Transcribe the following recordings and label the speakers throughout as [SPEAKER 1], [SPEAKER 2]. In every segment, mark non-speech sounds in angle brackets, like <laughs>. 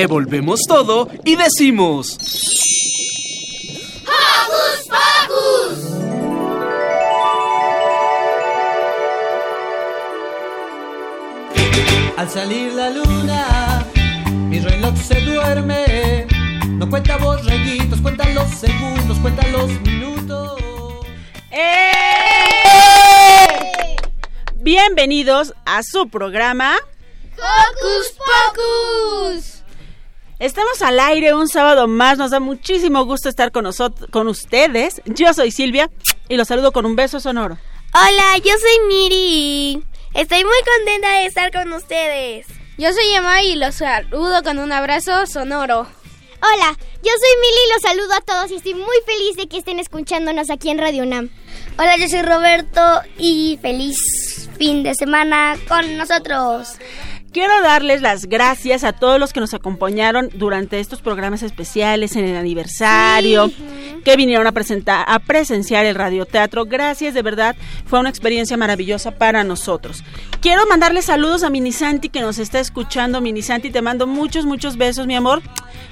[SPEAKER 1] Revolvemos todo y decimos...
[SPEAKER 2] ¡Hocus Pocus!
[SPEAKER 3] Al salir la luna, mi reloj se duerme. No cuenta borreguitos, cuenta los segundos, cuenta los minutos.
[SPEAKER 4] ¡Eh! Bienvenidos a su programa
[SPEAKER 2] ¡Hocus Pocus!
[SPEAKER 4] Estamos al aire un sábado más, nos da muchísimo gusto estar con nosotros, con ustedes. Yo soy Silvia y los saludo con un beso sonoro.
[SPEAKER 5] Hola, yo soy Miri. Estoy muy contenta de estar con ustedes.
[SPEAKER 6] Yo soy Emma y los saludo con un abrazo sonoro.
[SPEAKER 7] Hola, yo soy Mili y los saludo a todos y estoy muy feliz de que estén escuchándonos aquí en Radio UNAM.
[SPEAKER 5] Hola, yo soy Roberto y feliz fin de semana con nosotros.
[SPEAKER 4] Quiero darles las gracias a todos los que nos acompañaron durante estos programas especiales en el aniversario, sí. que vinieron a presentar, a presenciar el radioteatro. Gracias, de verdad, fue una experiencia maravillosa para nosotros. Quiero mandarles saludos a Minisanti que nos está escuchando. Minisanti, te mando muchos, muchos besos, mi amor.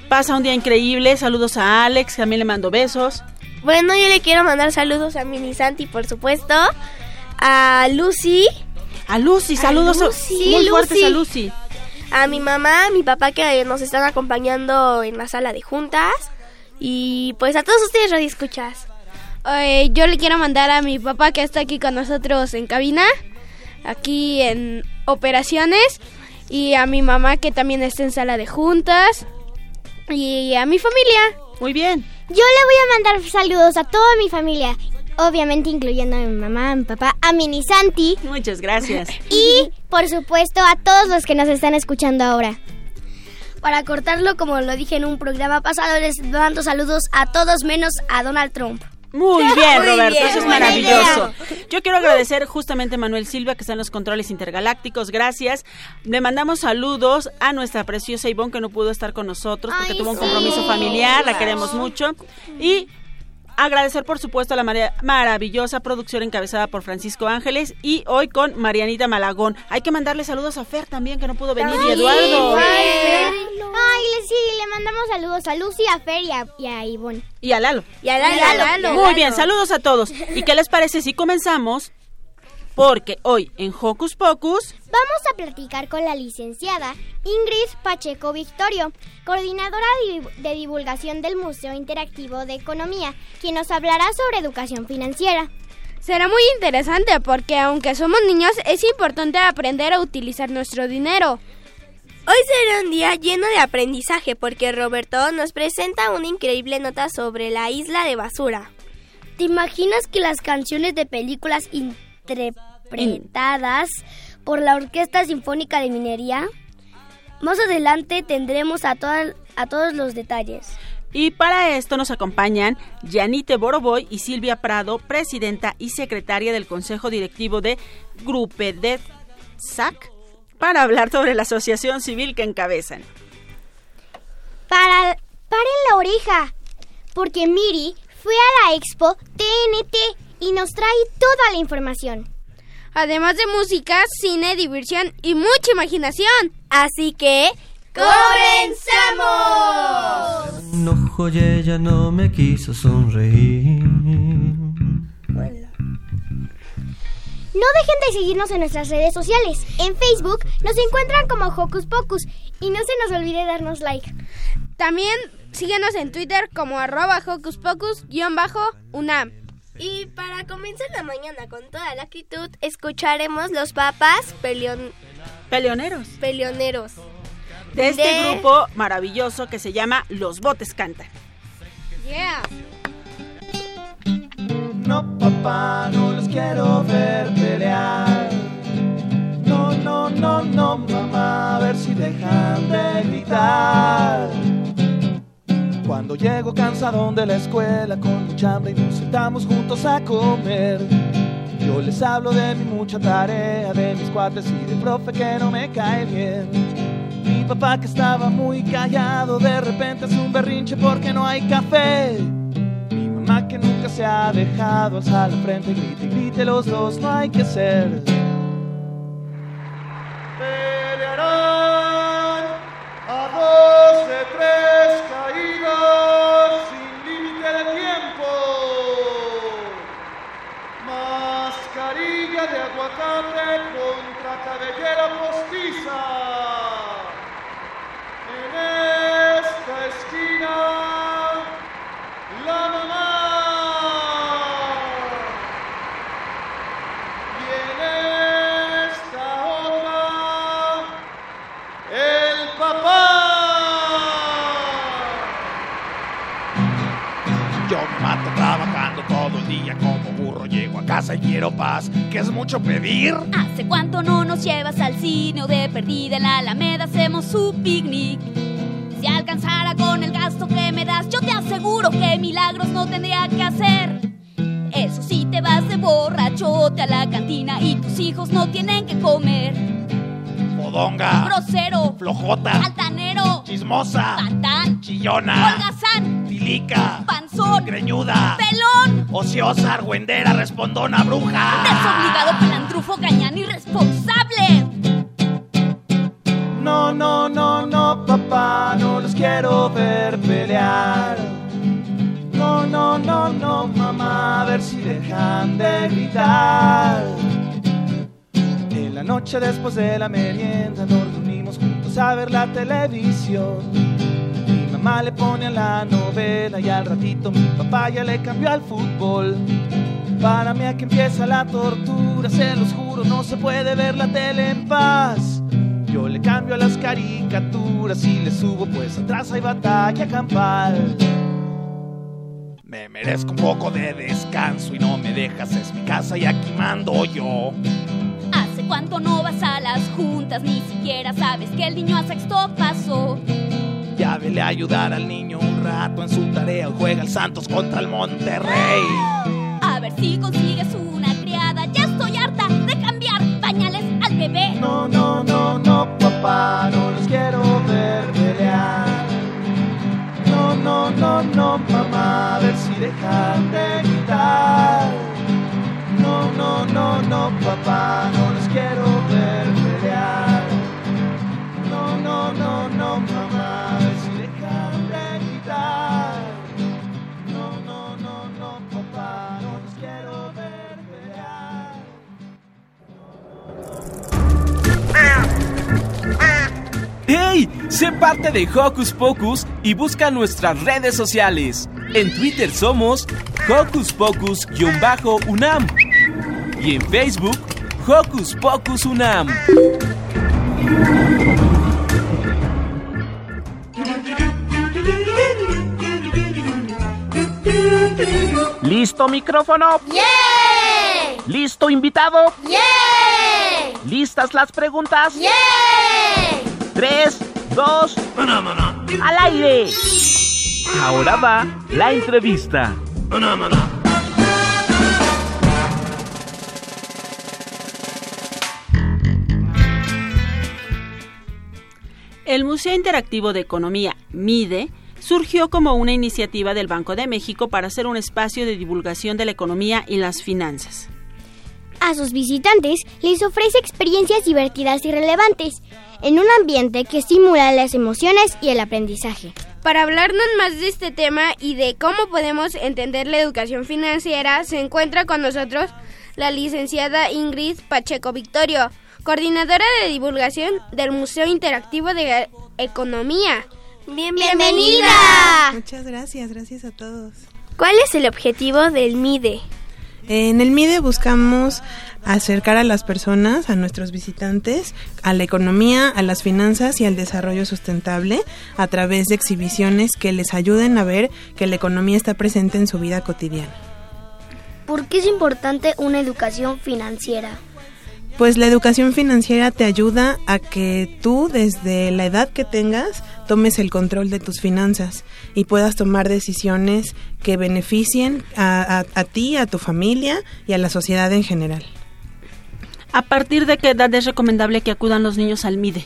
[SPEAKER 4] Pasa un día increíble. Saludos a Alex, también le mando besos.
[SPEAKER 5] Bueno, yo le quiero mandar saludos a Minisanti, por supuesto, a Lucy.
[SPEAKER 4] A Lucy, saludos a Lucy. muy Lucy. fuertes a Lucy.
[SPEAKER 5] A mi mamá, a mi papá que nos están acompañando en la sala de juntas. Y pues a todos ustedes radio escuchas.
[SPEAKER 6] Eh, yo le quiero mandar a mi papá que está aquí con nosotros en cabina, aquí en operaciones. Y a mi mamá que también está en sala de juntas. Y a mi familia.
[SPEAKER 4] Muy bien.
[SPEAKER 7] Yo le voy a mandar saludos a toda mi familia obviamente incluyendo a mi mamá, a mi papá, a Mini Santi.
[SPEAKER 4] Muchas gracias. <laughs>
[SPEAKER 7] Y, por supuesto, a todos los que nos están escuchando ahora.
[SPEAKER 5] Para cortarlo, como lo dije en un programa pasado, les mando saludos a todos menos a Donald Trump.
[SPEAKER 4] Muy <laughs> bien, Muy Roberto, bien, eso es maravilloso. Yo quiero agradecer justamente a Manuel Silva, que está en los controles intergalácticos. Gracias. Le mandamos saludos a nuestra preciosa Ivonne, que no pudo estar con nosotros porque Ay, tuvo un compromiso familiar. La queremos mucho. Y Agradecer, por supuesto, a la mar maravillosa producción encabezada por Francisco Ángeles y hoy con Marianita Malagón. Hay que mandarle saludos a Fer también, que no pudo venir, y Eduardo.
[SPEAKER 7] Ay, Ay, sí, le mandamos saludos a Lucy, a Fer y a, y a Ivonne.
[SPEAKER 4] Y a Lalo.
[SPEAKER 5] Y a Lalo. Y a Lalo.
[SPEAKER 4] Muy bien, saludos a todos. <laughs> ¿Y qué les parece si comenzamos? Porque hoy en Hocus Pocus
[SPEAKER 7] vamos a platicar con la licenciada Ingrid Pacheco Victorio, coordinadora de divulgación del Museo Interactivo de Economía, quien nos hablará sobre educación financiera.
[SPEAKER 6] Será muy interesante porque aunque somos niños es importante aprender a utilizar nuestro dinero.
[SPEAKER 5] Hoy será un día lleno de aprendizaje porque Roberto nos presenta una increíble nota sobre la isla de basura. ¿Te imaginas que las canciones de películas interpretadas por la Orquesta Sinfónica de Minería? Más adelante tendremos a, toda, a todos los detalles.
[SPEAKER 4] Y para esto nos acompañan Yanite Boroboy y Silvia Prado, presidenta y secretaria del Consejo Directivo de Grupedet SAC, para hablar sobre la asociación civil que encabezan.
[SPEAKER 7] Para, paren la oreja, porque Miri fue a la expo TNT y nos trae toda la información.
[SPEAKER 6] Además de música, cine, diversión y mucha imaginación.
[SPEAKER 5] Así que... ¡Comenzamos!
[SPEAKER 3] Un ojo y ella no me quiso sonreír.
[SPEAKER 7] No dejen de seguirnos en nuestras redes sociales. En Facebook nos encuentran como Hocus Pocus y no se nos olvide darnos like.
[SPEAKER 6] También síguenos en Twitter como arroba Hocus Pocus-UNAM.
[SPEAKER 5] Y para comenzar la mañana con toda la actitud, escucharemos los papas peleon...
[SPEAKER 4] Peleoneros.
[SPEAKER 5] Peleoneros.
[SPEAKER 4] De este de... grupo maravilloso que se llama Los Botes Cantan.
[SPEAKER 6] Yeah.
[SPEAKER 3] No, papá, no los quiero ver pelear. No,
[SPEAKER 8] no, no, no, mamá, a ver si dejan de gritar. Cuando llego cansado de la escuela con mucha hambre y nos sentamos juntos a comer. Yo les hablo de mi mucha tarea, de mis cuates y del profe que no me cae bien. Mi papá que estaba muy callado, de repente hace un berrinche porque no hay café. Mi mamá que nunca se ha dejado alzar la frente, grite y grite los dos, no hay que ser. Pelearán
[SPEAKER 9] mucho pedir.
[SPEAKER 10] ¿Hace cuánto no nos llevas al cine o de perdida en la Alameda hacemos su picnic? Si alcanzara con el gasto que me das, yo te aseguro que milagros no tendría que hacer. Eso sí, te vas de borrachote a la cantina y tus hijos no tienen que comer.
[SPEAKER 9] Fodonga,
[SPEAKER 10] Grosero,
[SPEAKER 9] flojota,
[SPEAKER 10] altanero,
[SPEAKER 9] chismosa,
[SPEAKER 10] patán,
[SPEAKER 9] chillona,
[SPEAKER 10] holgazán,
[SPEAKER 9] tilica,
[SPEAKER 10] panzón,
[SPEAKER 9] greñuda,
[SPEAKER 10] pelón,
[SPEAKER 9] ociosa, argüendera, respondona, bruja.
[SPEAKER 8] De la merienda nos reunimos juntos a ver la televisión. Mi mamá le pone a la novela y al ratito mi papá ya le cambió al fútbol. Para mí aquí empieza la tortura, se los juro, no se puede ver la tele en paz. Yo le cambio a las caricaturas y le subo, pues atrás hay batalla campal.
[SPEAKER 9] Me merezco un poco de descanso y no me dejas, es mi casa y aquí mando yo.
[SPEAKER 10] ¿Hace cuánto no vas a las juntas? Ni siquiera sabes que el niño a sexto pasó.
[SPEAKER 9] Ya vele a ayudar al niño un rato en su tarea. Juega el Santos contra el Monterrey.
[SPEAKER 10] A ver si consigues una criada. Ya estoy harta de cambiar pañales al bebé.
[SPEAKER 8] No, no, no, no, papá, no los quiero ver pelear. No, no, no, no, mamá, a ver si dejan de gritar. No, no, no, no, papá,
[SPEAKER 1] Sé parte de Hocus Pocus y busca nuestras redes sociales. En Twitter somos Hocus Pocus-UNAM y en Facebook Hocus Pocus UNAM.
[SPEAKER 11] ¿Listo micrófono?
[SPEAKER 12] ¡Yeah!
[SPEAKER 11] ¿Listo invitado?
[SPEAKER 12] ¡Yeah!
[SPEAKER 11] ¿Listas las preguntas?
[SPEAKER 12] ¡Yeah!
[SPEAKER 11] Tres, dos, al aire.
[SPEAKER 1] Ahora va la entrevista.
[SPEAKER 4] El Museo Interactivo de Economía, MIDE, surgió como una iniciativa del Banco de México para ser un espacio de divulgación de la economía y las finanzas.
[SPEAKER 7] A sus visitantes les ofrece experiencias divertidas y relevantes, en un ambiente que estimula las emociones y el aprendizaje.
[SPEAKER 6] Para hablarnos más de este tema y de cómo podemos entender la educación financiera, se encuentra con nosotros la licenciada Ingrid Pacheco Victorio, coordinadora de divulgación del Museo Interactivo de Economía.
[SPEAKER 7] ¡Bienvenida!
[SPEAKER 13] Muchas gracias, gracias a todos.
[SPEAKER 5] ¿Cuál es el objetivo del MIDE?
[SPEAKER 13] En el MIDE buscamos acercar a las personas, a nuestros visitantes, a la economía, a las finanzas y al desarrollo sustentable a través de exhibiciones que les ayuden a ver que la economía está presente en su vida cotidiana.
[SPEAKER 7] ¿Por qué es importante una educación financiera?
[SPEAKER 13] Pues la educación financiera te ayuda a que tú desde la edad que tengas tomes el control de tus finanzas y puedas tomar decisiones que beneficien a, a, a ti, a tu familia y a la sociedad en general.
[SPEAKER 4] ¿A partir de qué edad es recomendable que acudan los niños al MIDE?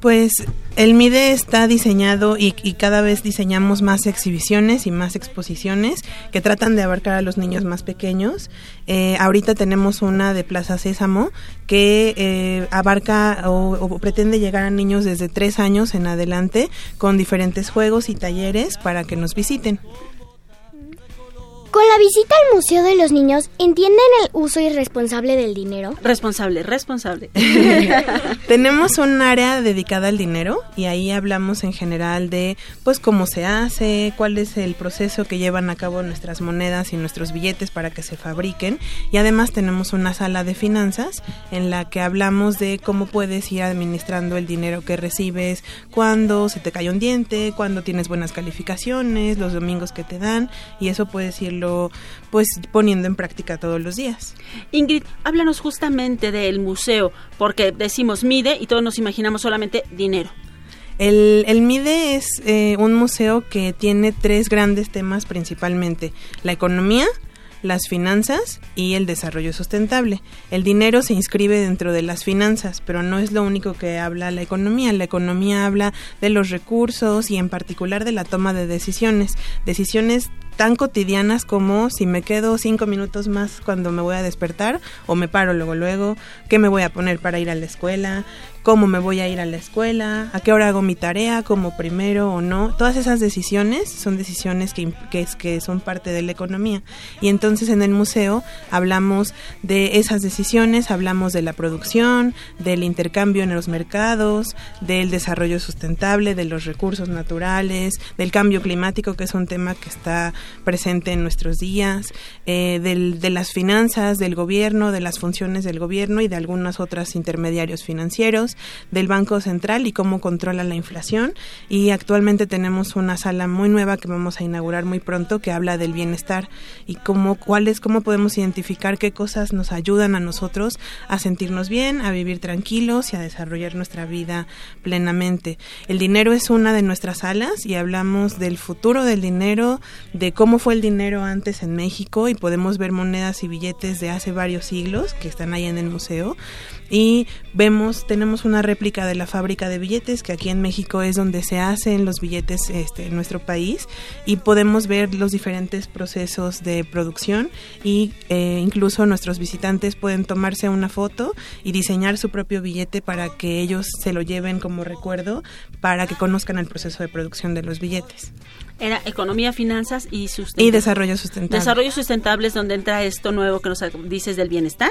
[SPEAKER 13] Pues el MIDE está diseñado y, y, cada vez diseñamos más exhibiciones y más exposiciones que tratan de abarcar a los niños más pequeños. Eh, ahorita tenemos una de Plaza Sésamo que eh, abarca o, o, pretende llegar a niños desde tres años en adelante con diferentes juegos y talleres para que nos visiten.
[SPEAKER 7] Con la visita al Museo de los Niños, ¿entienden el uso irresponsable del dinero?
[SPEAKER 4] Responsable, responsable. <laughs>
[SPEAKER 13] Tenemos un área dedicada al dinero y ahí hablamos en general de pues cómo se hace, cuál es el proceso que llevan a cabo nuestras monedas y nuestros billetes para que se fabriquen y además tenemos una sala de finanzas en la que hablamos de cómo puedes ir administrando el dinero que recibes, cuando se te cae un diente, cuando tienes buenas calificaciones, los domingos que te dan y eso puedes irlo pues poniendo en práctica todos los días.
[SPEAKER 4] Ingrid, háblanos justamente del museo, porque decimos MIDE y todos nos imaginamos solamente dinero.
[SPEAKER 13] El, el, MIDE es eh, un museo que tiene tres grandes temas principalmente, la economía, las finanzas y el desarrollo sustentable. El dinero se inscribe dentro de las finanzas, pero no es lo único que habla la economía. La economía habla de los recursos y en particular de la toma de decisiones, decisiones tan cotidianas como si me quedo cinco minutos más cuando me voy a despertar o me paro luego luego, qué me voy a poner para ir a la escuela, cómo me voy a ir a la escuela, a qué hora hago mi tarea, como primero o no. Todas esas decisiones son decisiones que, que, son parte de la economía. Y entonces en el museo hablamos de esas decisiones, hablamos de la producción, del intercambio en los mercados, del desarrollo sustentable, de los recursos naturales, del cambio climático, que es un tema que está presente en nuestros días, eh, del, de las finanzas, del gobierno, de las funciones del gobierno y de algunos otros intermediarios financieros, del Banco Central y cómo controla la inflación. Y actualmente tenemos una sala muy nueva que vamos a inaugurar muy pronto que habla del bienestar y cómo, cuáles, cómo podemos identificar qué cosas nos ayudan a nosotros a sentirnos bien, a vivir tranquilos y a desarrollar nuestra vida plenamente. El dinero es una de nuestras salas y hablamos del futuro del dinero, de cómo fue el dinero antes en México y podemos ver monedas y billetes de hace varios siglos que están ahí en el museo y vemos tenemos una réplica de la fábrica de billetes que aquí en México es donde se hacen los billetes este, en nuestro país y podemos ver los diferentes procesos de producción y eh, incluso nuestros visitantes pueden tomarse una foto y diseñar su propio billete para que ellos se lo lleven como recuerdo para que conozcan el proceso de producción de los billetes
[SPEAKER 4] era economía, finanzas y
[SPEAKER 13] y desarrollo sustentable.
[SPEAKER 4] Desarrollo sustentable es donde entra esto nuevo que nos dices del bienestar.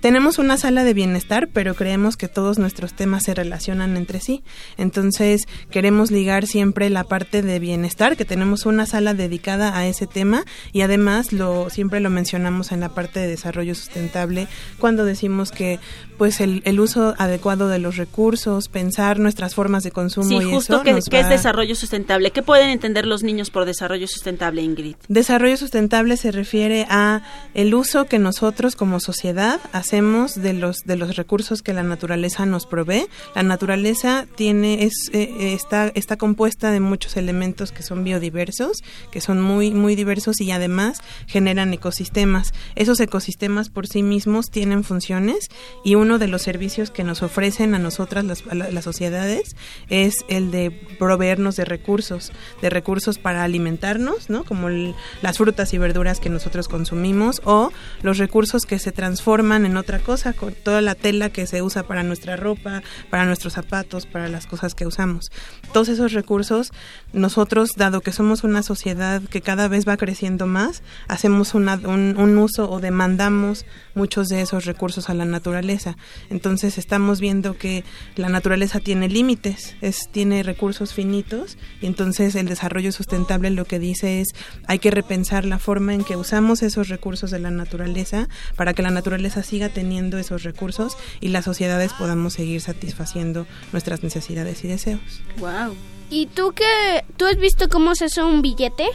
[SPEAKER 13] Tenemos una sala de bienestar, pero creemos que todos nuestros temas se relacionan entre sí. Entonces, queremos ligar siempre la parte de bienestar, que tenemos una sala dedicada a ese tema y además lo siempre lo mencionamos en la parte de desarrollo sustentable cuando decimos que pues el, el uso adecuado de los recursos, pensar nuestras formas de consumo
[SPEAKER 4] sí,
[SPEAKER 13] y
[SPEAKER 4] justo
[SPEAKER 13] eso
[SPEAKER 4] que,
[SPEAKER 13] nos
[SPEAKER 4] que
[SPEAKER 13] va-
[SPEAKER 4] es desarrollo sustentable. ¿Qué pueden entender los niños por desarrollo sustentable, Ingrid?
[SPEAKER 13] Desarrollo sustentable se refiere a el uso que nosotros como sociedad hacemos de los de los recursos que la naturaleza nos provee. La naturaleza tiene es eh, está está compuesta de muchos elementos que son biodiversos, que son muy muy diversos y además generan ecosistemas. Esos ecosistemas por sí mismos tienen funciones y uno de los servicios que nos ofrecen a nosotras las, las sociedades es el de proveernos de recursos, de recursos para alimentarnos, ¿no? Como el- las frutas y verduras que nosotros consumimos o los recursos que se transforman en otra cosa, con toda la tela que se usa para nuestra ropa, para nuestros zapatos, para las cosas que usamos. Todos esos recursos, nosotros, dado que somos una sociedad que cada vez va creciendo más, hacemos una- un, un uso o demandamos muchos de esos recursos a la naturaleza. Entonces estamos viendo que la naturaleza tiene límites, es, tiene recursos finitos y entonces el desarrollo sustentable lo que dice es hay que repensar la forma en que usamos esos recursos de la naturaleza para que la naturaleza siga teniendo esos recursos y las sociedades podamos seguir satisfaciendo nuestras necesidades y deseos.
[SPEAKER 4] Wow.
[SPEAKER 6] ¿Y tú qué? ¿Tú has visto cómo se hace un billete?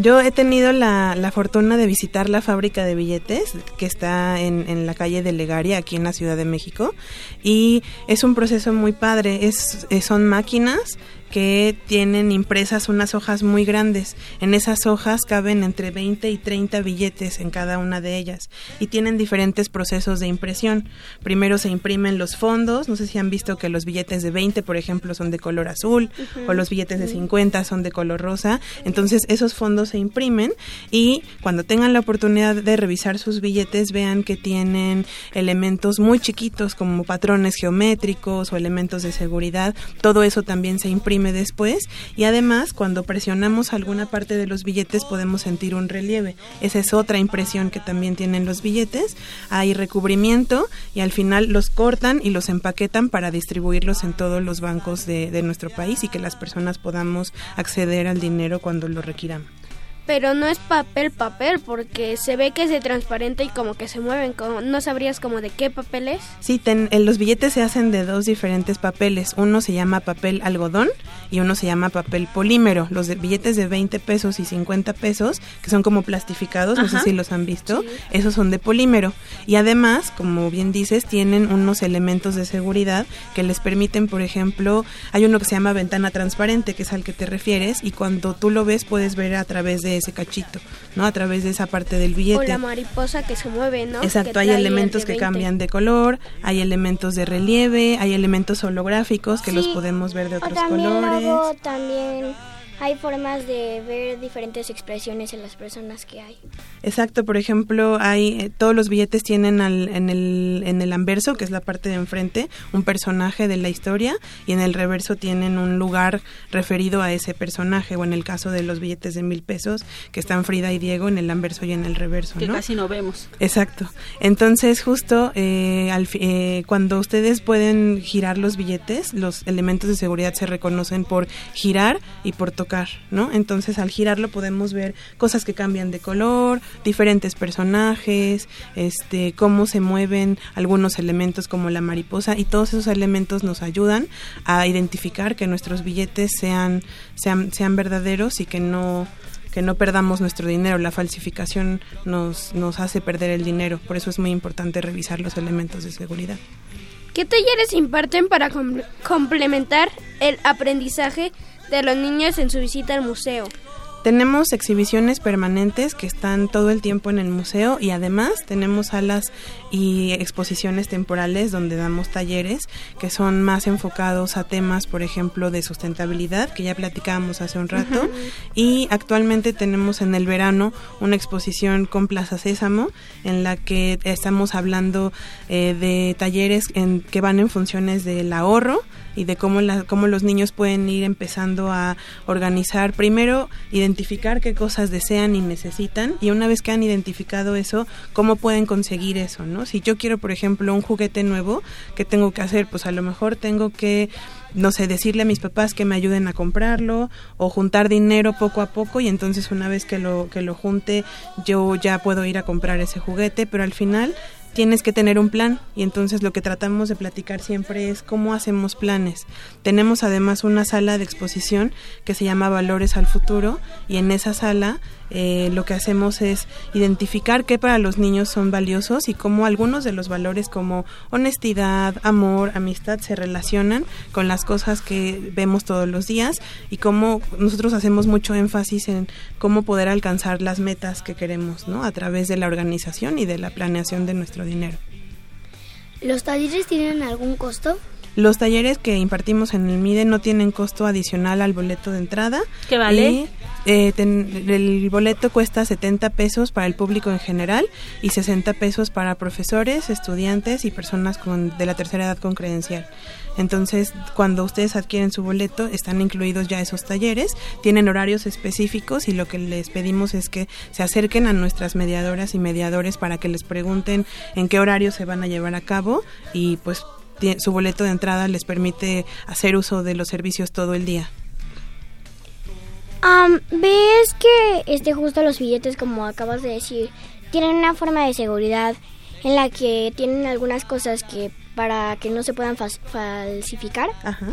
[SPEAKER 13] Yo he tenido la, la, fortuna de visitar la fábrica de billetes que está en, en, la calle de Legaria, aquí en la Ciudad de México, y es un proceso muy padre. Es, son máquinas que tienen impresas unas hojas muy grandes. En esas hojas caben entre 20 y 30 billetes en cada una de ellas y tienen diferentes procesos de impresión. Primero se imprimen los fondos, no sé si han visto que los billetes de 20, por ejemplo, son de color azul o los billetes de 50 son de color rosa. Entonces esos fondos se imprimen y cuando tengan la oportunidad de revisar sus billetes vean que tienen elementos muy chiquitos como patrones geométricos o elementos de seguridad. Todo eso también se imprime después y además cuando presionamos alguna parte de los billetes podemos sentir un relieve. Esa es otra impresión que también tienen los billetes. Hay recubrimiento y al final los cortan y los empaquetan para distribuirlos en todos los bancos de, nuestro país y que las personas podamos acceder al dinero cuando lo requiramos
[SPEAKER 6] pero no es papel papel porque se ve que es de transparente y como que se mueven. Como, ¿No sabrías como de qué papel es?
[SPEAKER 13] Sí, ten, los billetes se hacen de dos diferentes papeles. Uno se llama papel algodón y uno se llama papel polímero. Los de, billetes de 20 pesos y 50 pesos, que son como plastificados, no sé si los han visto, esos son de polímero. Y además, como bien dices, tienen unos elementos de seguridad que les permiten, por ejemplo, hay uno que se llama ventana transparente, que es al que te refieres, y cuando tú lo ves puedes ver a través de ese cachito, ¿no? A través de esa parte del billete.
[SPEAKER 6] O la mariposa que se mueve, ¿no?
[SPEAKER 13] Exacto, hay elementos que cambian de color, hay elementos de relieve, hay elementos holográficos que los podemos ver de otros colores.
[SPEAKER 7] Luego también hay formas de ver diferentes expresiones en las personas que hay.
[SPEAKER 13] Exacto, por ejemplo, hay eh, todos los billetes tienen en el en el anverso, que es la parte de enfrente, un personaje de la historia y en el reverso tienen un lugar referido a ese personaje o en el caso de los billetes de mil pesos que están Frida y Diego en el anverso y en el reverso,
[SPEAKER 4] que casi no vemos.
[SPEAKER 13] Exacto. Entonces justo eh, al, eh, cuando ustedes pueden girar los billetes, los elementos de seguridad se reconocen por girar y por tocar ¿no? Entonces al girarlo podemos ver cosas que cambian de color, diferentes personajes, este, cómo se mueven algunos elementos como la mariposa y todos esos elementos nos ayudan a identificar que nuestros billetes sean, sean, sean verdaderos y que no que no perdamos nuestro dinero. La falsificación nos, nos hace perder el dinero. Por eso es muy importante revisar los elementos de seguridad.
[SPEAKER 6] ¿Qué talleres imparten para complementar el aprendizaje de los niños en su visita al museo.
[SPEAKER 13] Tenemos exhibiciones permanentes que están todo el tiempo en el museo y además tenemos salas y exposiciones temporales donde damos talleres que son más enfocados a temas, por ejemplo, de sustentabilidad, que ya platicábamos hace un rato, y actualmente tenemos en el verano una exposición con Plaza Sésamo en la que estamos hablando eh, de talleres en, que van en funciones del ahorro, y de cómo, la, cómo los niños pueden ir empezando a organizar, primero identificar qué cosas desean y necesitan y una vez que han identificado eso, cómo pueden conseguir eso, ¿no? Si yo quiero, por ejemplo, un juguete nuevo, ¿qué tengo que hacer? Pues a lo mejor tengo que no sé, decirle a mis papás que me ayuden a comprarlo o juntar dinero poco a poco y entonces una vez que lo que lo junte yo ya puedo ir a comprar ese juguete, pero al final tienes que tener un plan y entonces lo que tratamos de platicar siempre es cómo hacemos planes. Tenemos además una sala de exposición que se llama Valores al Futuro y en esa sala eh, lo que hacemos es identificar qué para los niños son valiosos y cómo algunos de los valores como honestidad, amor, amistad se relacionan con las cosas que vemos todos los días y cómo nosotros hacemos mucho énfasis en cómo poder alcanzar las metas que queremos, ¿no? A través de la organización y de la planeación de nuestro dinero.
[SPEAKER 7] ¿Los talleres tienen algún costo?
[SPEAKER 13] Los talleres que impartimos en el MIDE no tienen costo adicional al boleto de entrada.
[SPEAKER 4] ¿Qué vale?
[SPEAKER 13] Eh, el boleto cuesta 70 pesos para el público en general y 60 pesos para profesores, estudiantes y personas con, de la tercera edad con credencial. Entonces, cuando ustedes adquieren su boleto, están incluidos ya esos talleres, tienen horarios específicos y lo que les pedimos es que se acerquen a nuestras mediadoras y mediadores para que les pregunten en qué horario se van a llevar a cabo y pues su boleto de entrada les permite hacer uso de los servicios todo el día.
[SPEAKER 7] ¿Ves que este justo los billetes, como acabas de decir, tienen una forma de seguridad en la que tienen algunas cosas que para que no se puedan falsificar?
[SPEAKER 13] Ajá.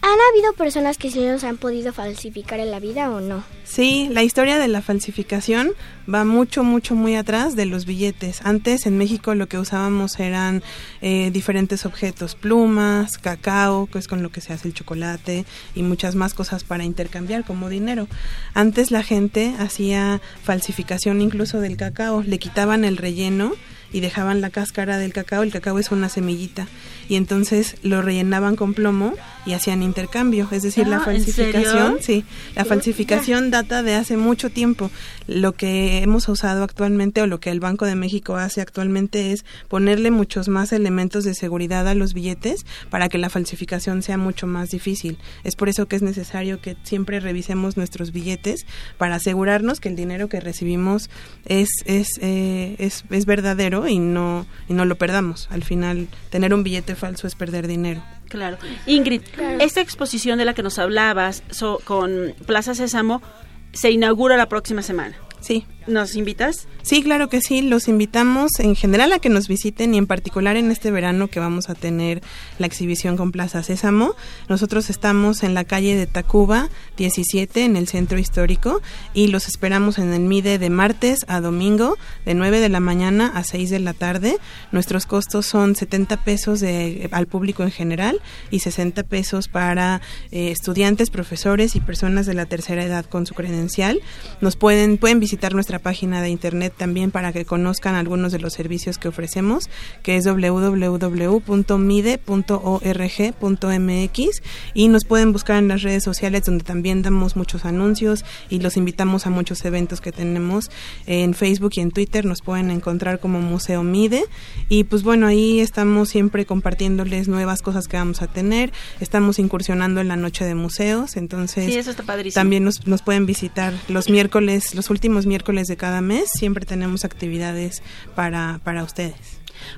[SPEAKER 7] ¿Han habido personas que sí nos han podido falsificar en la vida o no?
[SPEAKER 13] Sí, la historia de la falsificación va mucho, mucho, muy atrás de los billetes. Antes en México lo que usábamos eran eh, diferentes objetos, plumas, cacao, que es con lo que se hace el chocolate, y muchas más cosas para intercambiar como dinero. Antes la gente hacía falsificación incluso del cacao, le quitaban el relleno y dejaban la cáscara del cacao, el cacao es una semillita, y entonces lo rellenaban con plomo y hacían intercambio, es decir, la
[SPEAKER 4] Ah, ¿en
[SPEAKER 13] falsificación, sí, la falsificación data de hace mucho tiempo. Lo que hemos usado actualmente o lo que el Banco de México hace actualmente es ponerle muchos más elementos de seguridad a los billetes para que la falsificación sea mucho más difícil. Es por eso que es necesario que siempre revisemos nuestros billetes para asegurarnos que el dinero que recibimos es es, eh, es, es verdadero y no y no lo perdamos. Al final, tener un billete falso es perder dinero.
[SPEAKER 4] Claro. Ingrid, esta exposición de la que nos hablabas so- con Plaza Sésamo se inaugura la próxima semana.
[SPEAKER 13] Sí.
[SPEAKER 4] ¿Nos invitas?
[SPEAKER 13] Sí, claro que sí. Los invitamos en general a que nos visiten y en particular en este verano que vamos a tener la exhibición con Plaza Sésamo. Nosotros estamos en la calle de Tacuba 17 en el centro histórico y los esperamos en el MIDE de martes a domingo de 9 de la mañana a 6 de la tarde. Nuestros costos son 70 pesos de, al público en general y 60 pesos para eh, estudiantes, profesores y personas de la tercera edad con su credencial. Nos pueden pueden visitar nuestra página de internet también para que conozcan algunos de los servicios que ofrecemos, que es www.mide.org.mx y nos pueden buscar en las redes sociales donde también damos muchos anuncios y los invitamos a muchos eventos que tenemos en Facebook y en Twitter nos pueden encontrar como Museo Mide y pues bueno, ahí estamos siempre compartiéndoles nuevas cosas que vamos a tener, estamos incursionando en la noche de museos, entonces
[SPEAKER 4] Sí, eso está padrísimo.
[SPEAKER 13] también nos, nos pueden visitar los miércoles, los últimos miércoles de cada mes, siempre tenemos actividades para, para ustedes.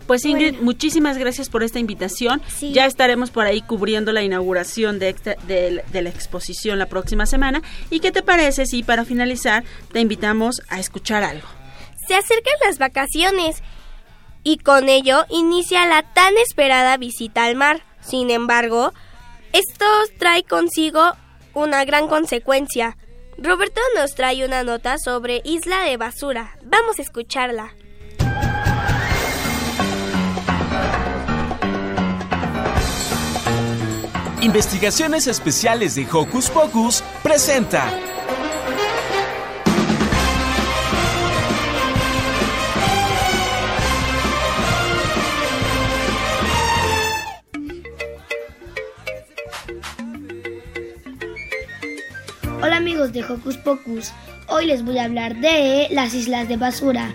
[SPEAKER 4] Pues Ingrid, muchísimas gracias por esta invitación. Ya estaremos por ahí cubriendo la inauguración de, esta- de- de la exposición la próxima semana. ¿Y qué te parece si para finalizar te invitamos a escuchar algo?
[SPEAKER 5] Se acercan las vacaciones y con ello inicia la tan esperada visita al mar. Sin embargo, esto trae consigo una gran consecuencia. Roberto nos trae una nota sobre Isla de Basura. Vamos a escucharla.
[SPEAKER 1] Investigaciones Especiales de Hocus Pocus presenta.
[SPEAKER 14] De Hocus Pocus, hoy les voy a hablar de las islas de basura.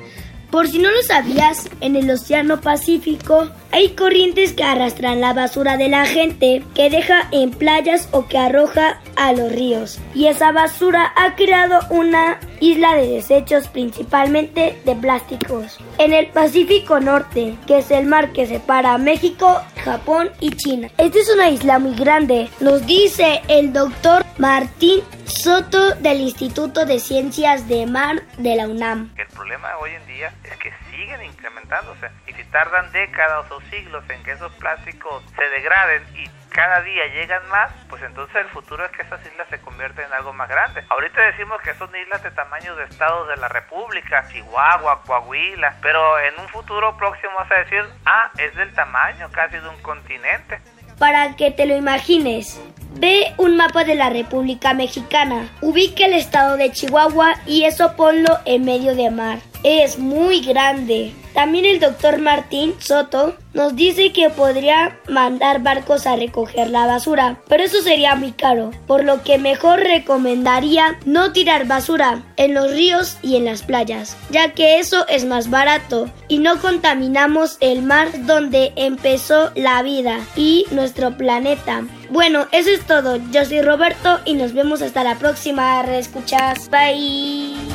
[SPEAKER 14] Por si no lo sabías, en el Océano Pacífico hay corrientes que arrastran la basura de la gente que deja en playas o que arroja a los ríos. Y esa basura ha creado una isla de desechos principalmente de plásticos. En el Pacífico Norte, que es el mar que separa México, Japón y China. Esta es una isla muy grande, nos dice el doctor Martín Soto del Instituto de Ciencias de Mar de la UNAM.
[SPEAKER 15] El problema hoy en día es que siguen incrementándose tardan décadas o siglos en que esos plásticos se degraden y cada día llegan más, pues entonces el futuro es que esas islas se convierten en algo más grande. Ahorita decimos que son islas de tamaño de estados de la República, Chihuahua, Coahuila, pero en un futuro próximo vas a decir, ah, es del tamaño casi de un continente.
[SPEAKER 14] Para que te lo imagines, ve un mapa de la República Mexicana, ubica el estado de Chihuahua y eso ponlo en medio de mar. Es muy grande. También el doctor Martín Soto nos dice que podría mandar barcos a recoger la basura, pero eso sería muy caro, por lo que mejor recomendaría no tirar basura en los ríos y en las playas, ya que eso es más barato y no contaminamos el mar donde empezó la vida y nuestro planeta. Bueno, eso es todo. Yo soy Roberto y nos vemos hasta la próxima. Reescuchas. Bye.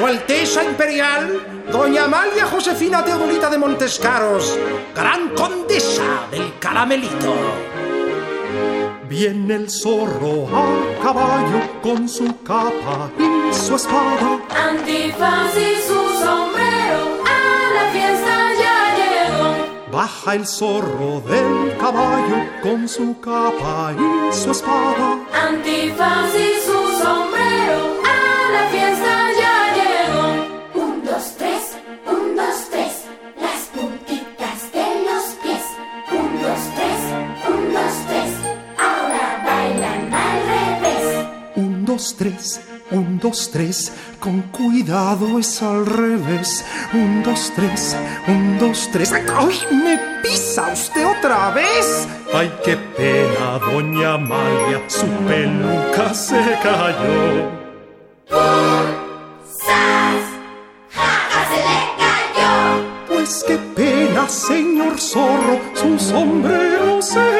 [SPEAKER 16] Su Alteza Imperial, Doña Amalia Josefina Teodolita de Montescaros, Gran Condesa del Caramelito.
[SPEAKER 17] Viene el zorro a caballo con su capa y su espada.
[SPEAKER 2] Antifaz y su sombrero, a la fiesta ya llegó.
[SPEAKER 17] Baja el zorro del caballo con su capa y su espada.
[SPEAKER 2] Antifaz y su sombrero, a la fiesta dos, tres, un, dos, tres,
[SPEAKER 17] con cuidado es al revés. Un, dos, tres, un, dos, tres.
[SPEAKER 16] ¡Ay, me pisa usted otra vez!
[SPEAKER 17] Ay, qué pena, doña Amalia, su peluca se cayó.
[SPEAKER 2] ¡Sas! ¡Ja, se le cayó!
[SPEAKER 17] Pues qué pena, señor zorro, su sombrero se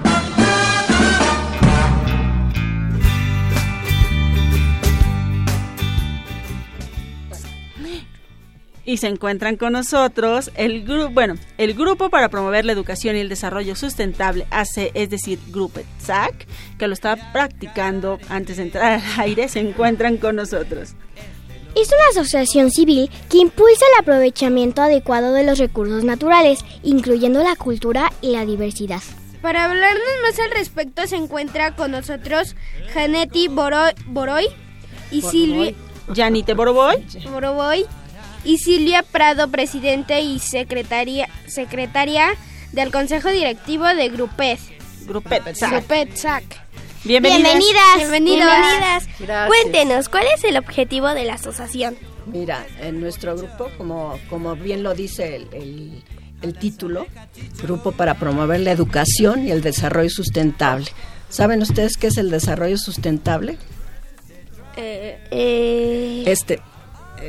[SPEAKER 4] Y se encuentran con nosotros el grupo, bueno, el grupo para promover la educación y el desarrollo sustentable, AC, es decir, Grupo SAC, que lo está practicando antes de entrar al aire, se encuentran con nosotros.
[SPEAKER 7] Es una asociación civil que impulsa el aprovechamiento adecuado de los recursos naturales, incluyendo la cultura y la diversidad.
[SPEAKER 6] Para hablarnos más al respecto se encuentra con nosotros Janetti Boroy, Boroy y Silvia
[SPEAKER 4] Janite Boroboy.
[SPEAKER 6] Boroboy y Silvia Prado, presidente y secretaria, secretaria del Consejo Directivo de Grupet.
[SPEAKER 4] Grupet SAC.
[SPEAKER 6] Grupet SAC.
[SPEAKER 4] Bienvenidas.
[SPEAKER 5] Bienvenidas.
[SPEAKER 6] Bienvenidas.
[SPEAKER 5] Cuéntenos, ¿cuál es el objetivo de la asociación?
[SPEAKER 18] Mira, en nuestro grupo, como, como bien lo dice el, el- el título, Grupo para promover la educación y el desarrollo sustentable. ¿Saben ustedes qué es el desarrollo sustentable?
[SPEAKER 5] Eh,
[SPEAKER 18] Este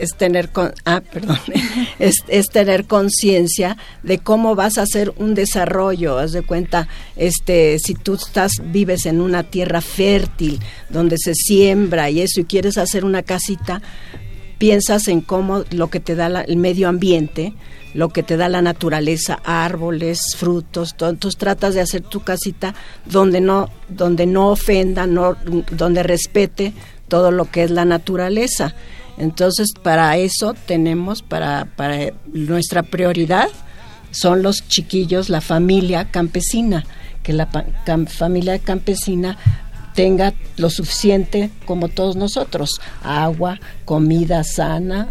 [SPEAKER 18] es tener con, ah, perdón, <laughs> es, es tener conciencia de cómo vas a hacer un desarrollo, haz de cuenta, este, si tú estás vives en una tierra fértil donde se siembra y eso y quieres hacer una casita, piensas en cómo lo que te da la- el medio ambiente, lo que te da la naturaleza, árboles, frutos, todo. entonces tratas de hacer tu casita donde no, donde no ofenda, no, donde respete todo lo que es la naturaleza. Entonces, para eso tenemos, para, para nuestra prioridad, son los chiquillos, la familia campesina, que la cam- familia campesina tenga lo suficiente como todos nosotros, agua, comida sana,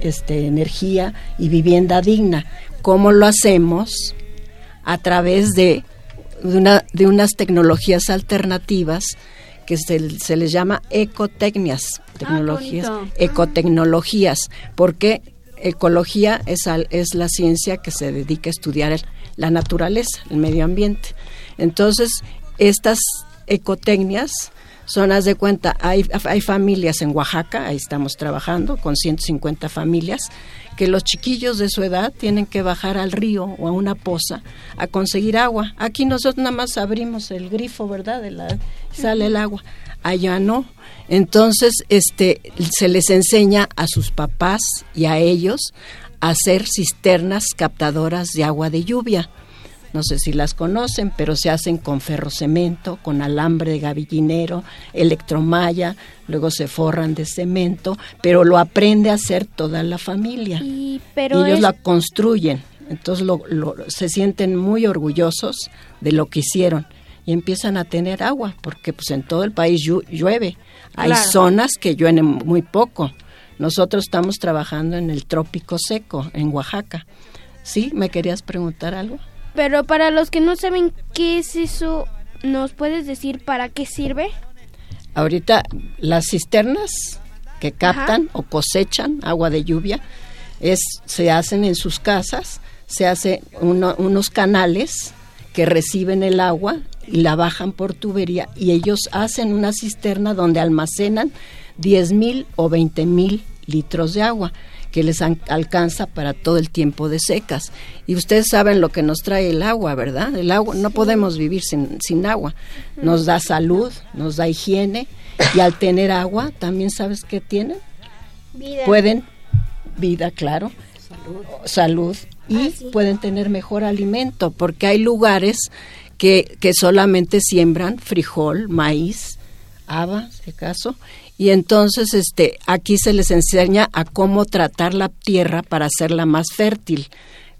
[SPEAKER 18] este, energía y vivienda digna. ¿Cómo lo hacemos? A través de, de una, de unas tecnologías alternativas que se, se les llama ecotecnias, tecnologías,
[SPEAKER 4] bonito.
[SPEAKER 18] ecotecnologías, porque ecología es, al- es la ciencia que se dedica a estudiar el- la naturaleza, el medio ambiente. Entonces, estas ecotecnias son, haz de cuenta, hay, hay familias en Oaxaca, ahí estamos trabajando con 150 familias, que los chiquillos de su edad tienen que bajar al río o a una poza a conseguir agua. Aquí nosotros nada más abrimos el grifo, ¿verdad? De la, sale el agua. Allá no. Entonces, este, se les enseña a sus papás y a ellos a hacer cisternas captadoras de agua de lluvia. No sé si las conocen, pero se hacen con ferrocemento, con alambre de gavillinero, electromalla, luego se forran de cemento, pero lo aprende a hacer toda la familia.
[SPEAKER 6] Y, pero
[SPEAKER 18] y ellos
[SPEAKER 6] es-
[SPEAKER 18] la construyen. Entonces lo- lo- se sienten muy orgullosos de lo que hicieron y empiezan a tener agua, porque pues en todo el país llu- llueve. Hay
[SPEAKER 4] Claro.
[SPEAKER 18] zonas que llueven muy poco. Nosotros estamos trabajando en el trópico seco, en Oaxaca. ¿Sí? ¿Me querías preguntar algo?
[SPEAKER 6] Pero para los que no saben qué es eso, ¿nos puedes decir para qué sirve?
[SPEAKER 18] Ahorita las cisternas que captan o cosechan agua de lluvia es se hacen en sus casas, se hacen unos canales que reciben el agua y la bajan por tubería y ellos hacen una cisterna donde almacenan 10 mil o 20 mil litros de agua que les an- alcanza para todo el tiempo de secas. Y ustedes saben lo que nos trae el agua, ¿verdad? El agua, no podemos vivir sin, sin agua. Nos da salud, nos da higiene y al tener agua, también sabes qué tienen.
[SPEAKER 7] Vida.
[SPEAKER 18] Pueden, vida, claro, salud, y pueden tener mejor alimento, porque hay lugares que, que solamente siembran frijol, maíz, haba, si acaso, y entonces este aquí se les enseña a cómo tratar la tierra para hacerla más fértil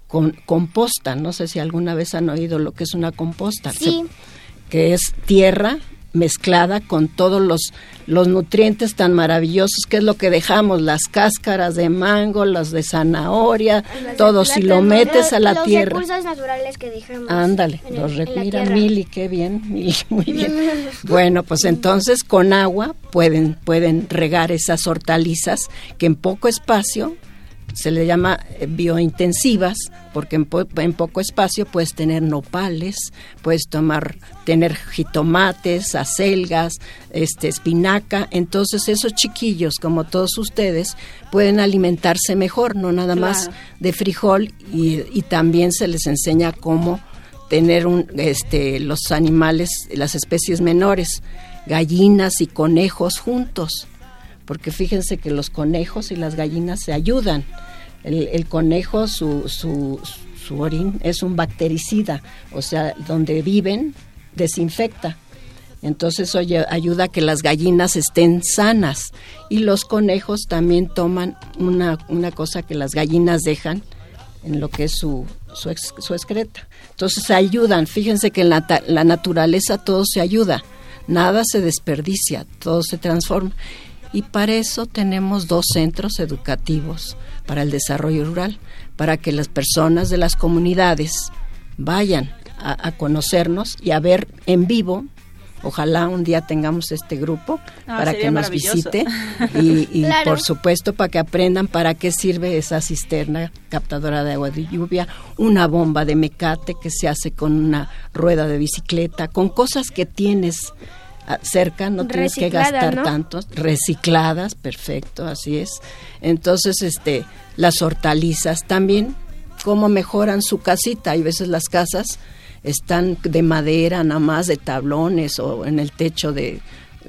[SPEAKER 18] con composta. No sé si alguna vez han oído lo que es una composta.
[SPEAKER 7] Sí.
[SPEAKER 18] Que es tierra mezclada con todos los, los nutrientes tan maravillosos que es lo que dejamos, las cáscaras de mango, las de zanahoria, todo, si lo metes a la
[SPEAKER 7] los
[SPEAKER 18] tierra.
[SPEAKER 7] recursos naturales que dejamos.
[SPEAKER 18] Ándale,
[SPEAKER 7] en el-
[SPEAKER 18] los
[SPEAKER 7] en la
[SPEAKER 18] mira. Mili, qué bien, <laughs> Mili, muy bien. <laughs> Bueno, pues entonces con agua pueden, pueden regar esas hortalizas que en poco espacio se le llama eh, biointensivas porque en, po- en poco espacio puedes tener nopales, puedes tomar tener jitomates, acelgas, este espinaca, entonces esos chiquillos como todos ustedes pueden alimentarse mejor, no nada más de frijol y, y también se les enseña cómo tener un, este, los animales, las especies menores, gallinas y conejos juntos, porque fíjense que los conejos y las gallinas se ayudan. El, conejo, su, su, orín es un bactericida, o sea, donde viven desinfecta. Entonces eso ay- ayuda a que las gallinas estén sanas y los conejos también toman una, una cosa que las gallinas dejan en lo que es su, su, su excreta. Entonces ayudan, fíjense que en la, la naturaleza todo se ayuda, nada se desperdicia, todo se transforma. Y para eso tenemos dos centros educativos para el desarrollo rural, para que las personas de las comunidades vayan a, a conocernos y a ver en vivo. Ojalá un día tengamos este grupo
[SPEAKER 4] Ah,
[SPEAKER 18] para que nos visite <laughs> y, y
[SPEAKER 4] Claro.
[SPEAKER 18] por supuesto para que aprendan para qué sirve esa cisterna captadora de agua de lluvia, una bomba de mecate que se hace con una rueda de bicicleta, con cosas que tienes cerca, no tienes que gastar
[SPEAKER 6] ¿no?
[SPEAKER 18] tanto, recicladas, perfecto, así es. Entonces, este, las hortalizas también, cómo mejoran su casita. Hay veces las casas están de madera, nada más de tablones o en el techo de,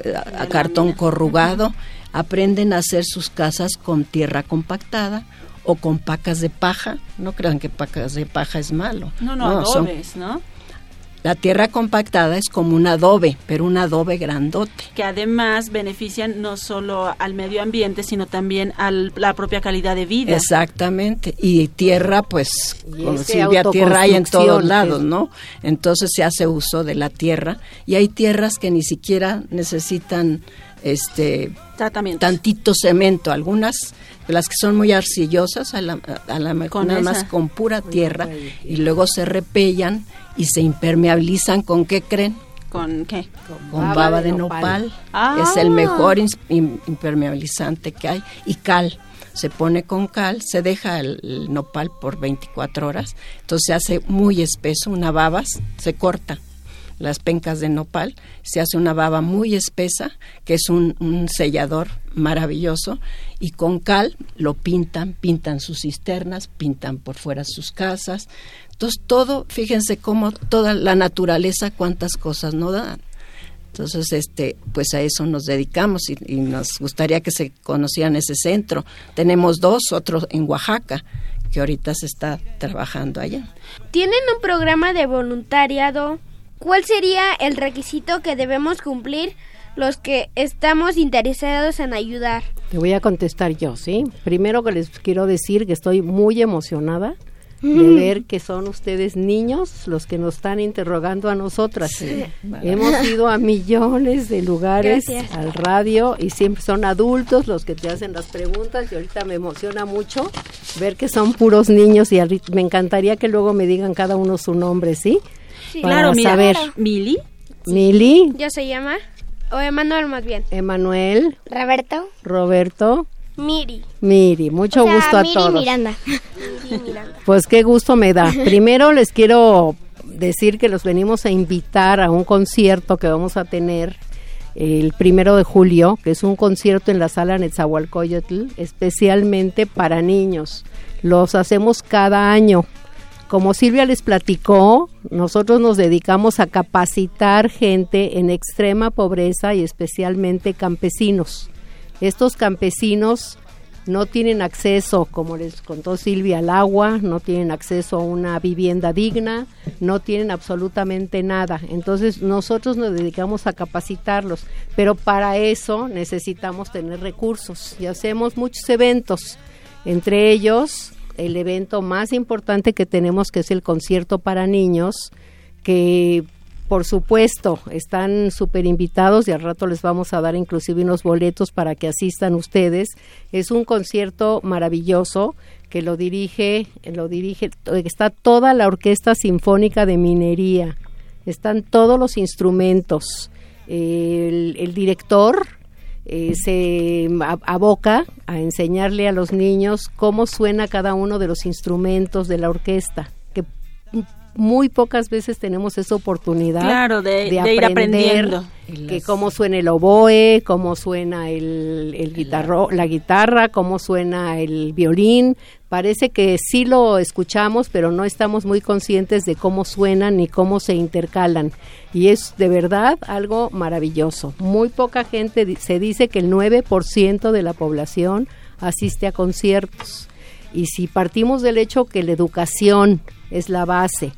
[SPEAKER 18] eh, a- a cartón corrugado. Aprenden a hacer sus casas con tierra compactada o con pacas de paja. No crean que pacas de paja es malo.
[SPEAKER 4] No, no, adobes, ¿no?
[SPEAKER 18] La tierra compactada es como un adobe, pero un adobe grandote.
[SPEAKER 4] Que además benefician no solo al medio ambiente, sino también a la propia calidad de vida.
[SPEAKER 18] Exactamente. Y tierra, pues,
[SPEAKER 4] Y
[SPEAKER 18] como Silvia, tierra hay en todos lados, ¿no? Entonces se hace uso de la tierra. Y hay tierras que ni siquiera necesitan este tantito cemento. Algunas, las que son muy arcillosas, a la, a la mejor
[SPEAKER 4] Con
[SPEAKER 18] nada
[SPEAKER 4] esa.
[SPEAKER 18] más con pura tierra. Y luego se repellan y se impermeabilizan. ¿Con qué creen?
[SPEAKER 4] ¿Con qué?
[SPEAKER 18] con baba, de nopal.
[SPEAKER 4] Ah.
[SPEAKER 18] Es el mejor ins- im- impermeabilizante que hay. Y cal. Se pone con cal, se deja el, el nopal por 24 horas. Entonces se hace muy espeso, una baba, se corta las pencas de nopal, se hace una baba muy espesa, que es un, un sellador maravilloso, y con cal lo pintan, pintan sus cisternas, pintan por fuera sus casas. Entonces todo, fíjense cómo toda la naturaleza, cuántas cosas no dan. Entonces, este, pues a eso nos dedicamos y, y nos gustaría que se conocieran ese centro. Tenemos dos, otro en Oaxaca, que ahorita se está trabajando allá.
[SPEAKER 6] ¿Tienen un programa de voluntariado? ¿Cuál sería el requisito que debemos cumplir los que estamos interesados en ayudar?
[SPEAKER 19] Te voy a contestar yo, ¿sí? Primero que les quiero decir que estoy muy emocionada de ver que son ustedes niños los que nos están interrogando a nosotras. Hemos ido a millones de lugares
[SPEAKER 5] Gracias.
[SPEAKER 19] al radio y siempre son adultos los que te hacen las preguntas y ahorita me emociona mucho ver que son puros niños y ahorita- me encantaría que luego me digan cada uno su nombre, ¿sí? Para
[SPEAKER 4] Claro, mira,
[SPEAKER 19] saber.
[SPEAKER 4] Mili.
[SPEAKER 19] Mili,
[SPEAKER 6] ¿Ya se llama? O Emanuel más bien.
[SPEAKER 19] Emanuel,
[SPEAKER 5] Roberto.
[SPEAKER 19] Roberto,
[SPEAKER 5] Miri.
[SPEAKER 19] Miri, mucho
[SPEAKER 5] O sea,
[SPEAKER 19] gusto a
[SPEAKER 5] Miri
[SPEAKER 19] todos.
[SPEAKER 5] Miranda. <laughs> Miri Miranda.
[SPEAKER 19] Pues qué gusto me da. <laughs> Primero les quiero decir que los venimos a invitar a un concierto que vamos a tener el primero de julio, que es un concierto en la sala Netzahualcoyotl, especialmente para niños. Los hacemos cada año. Como Silvia les platicó, nosotros nos dedicamos a capacitar gente en extrema pobreza y especialmente campesinos. Estos campesinos no tienen acceso, como les contó Silvia, al agua, no tienen acceso a una vivienda digna, no tienen absolutamente nada. Entonces nosotros nos dedicamos a capacitarlos, pero para eso necesitamos tener recursos y hacemos muchos eventos, entre ellos el evento más importante que tenemos que es el concierto para niños, que por supuesto, están súper invitados y al rato les vamos a dar inclusive unos boletos para que asistan ustedes. Es un concierto maravilloso que lo dirige, lo dirige, está toda la Orquesta Sinfónica de Minería, están todos los instrumentos. El, el director eh, se ab- aboca a enseñarle a los niños cómo suena cada uno de los instrumentos de la orquesta, que muy pocas veces tenemos esa oportunidad
[SPEAKER 4] Claro, de- de ir aprendiendo.
[SPEAKER 19] que cómo suena el oboe, cómo suena el, el guitarro, la guitarra, cómo suena el violín. Parece que sí lo escuchamos, pero no estamos muy conscientes de cómo suenan ni cómo se intercalan. Y es de verdad algo maravilloso. Muy poca gente, se dice que el 9% de la población asiste a conciertos. Y si partimos del hecho que la educación es la base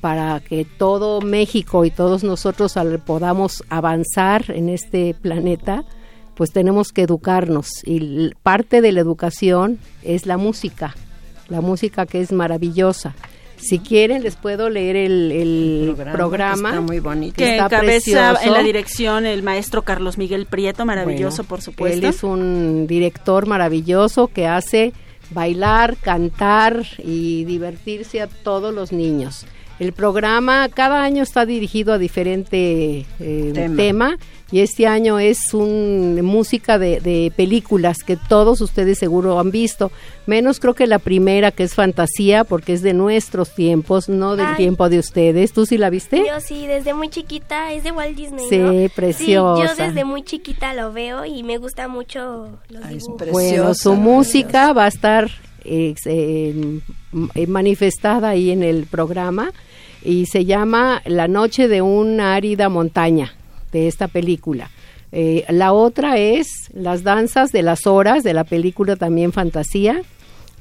[SPEAKER 19] para que todo México y todos nosotros al- podamos avanzar en este planeta, pues tenemos que educarnos. Y parte de la educación es la música, la música que es maravillosa. Si quieren, les puedo leer el, el programa.
[SPEAKER 18] está muy bonito.
[SPEAKER 4] Que
[SPEAKER 19] Está
[SPEAKER 4] encabeza
[SPEAKER 19] precioso.
[SPEAKER 4] en la dirección el maestro Carlos Miguel Prieto, maravilloso,
[SPEAKER 19] Bueno,
[SPEAKER 4] por supuesto.
[SPEAKER 19] Él es un director maravilloso que hace bailar, cantar y divertirse a todos los niños. El programa cada año está dirigido a diferente eh,
[SPEAKER 18] Tema.
[SPEAKER 19] tema. y este año es un música de, de películas que todos ustedes seguro han visto, menos creo que la primera que es fantasía porque es de nuestros tiempos, no del
[SPEAKER 5] Ay.
[SPEAKER 19] tiempo de ustedes. ¿Tú sí la viste?
[SPEAKER 5] Yo sí, desde muy chiquita, es de Walt Disney,
[SPEAKER 19] Sí,
[SPEAKER 5] ¿no?
[SPEAKER 19] preciosa.
[SPEAKER 5] Sí, yo desde muy chiquita lo veo y me gusta mucho los dibujos.
[SPEAKER 19] Bueno, su música va a estar eh, manifestada ahí en el programa y se llama La noche de una árida montaña de esta película. Eh, la otra es Las danzas de las horas de la película también Fantasía.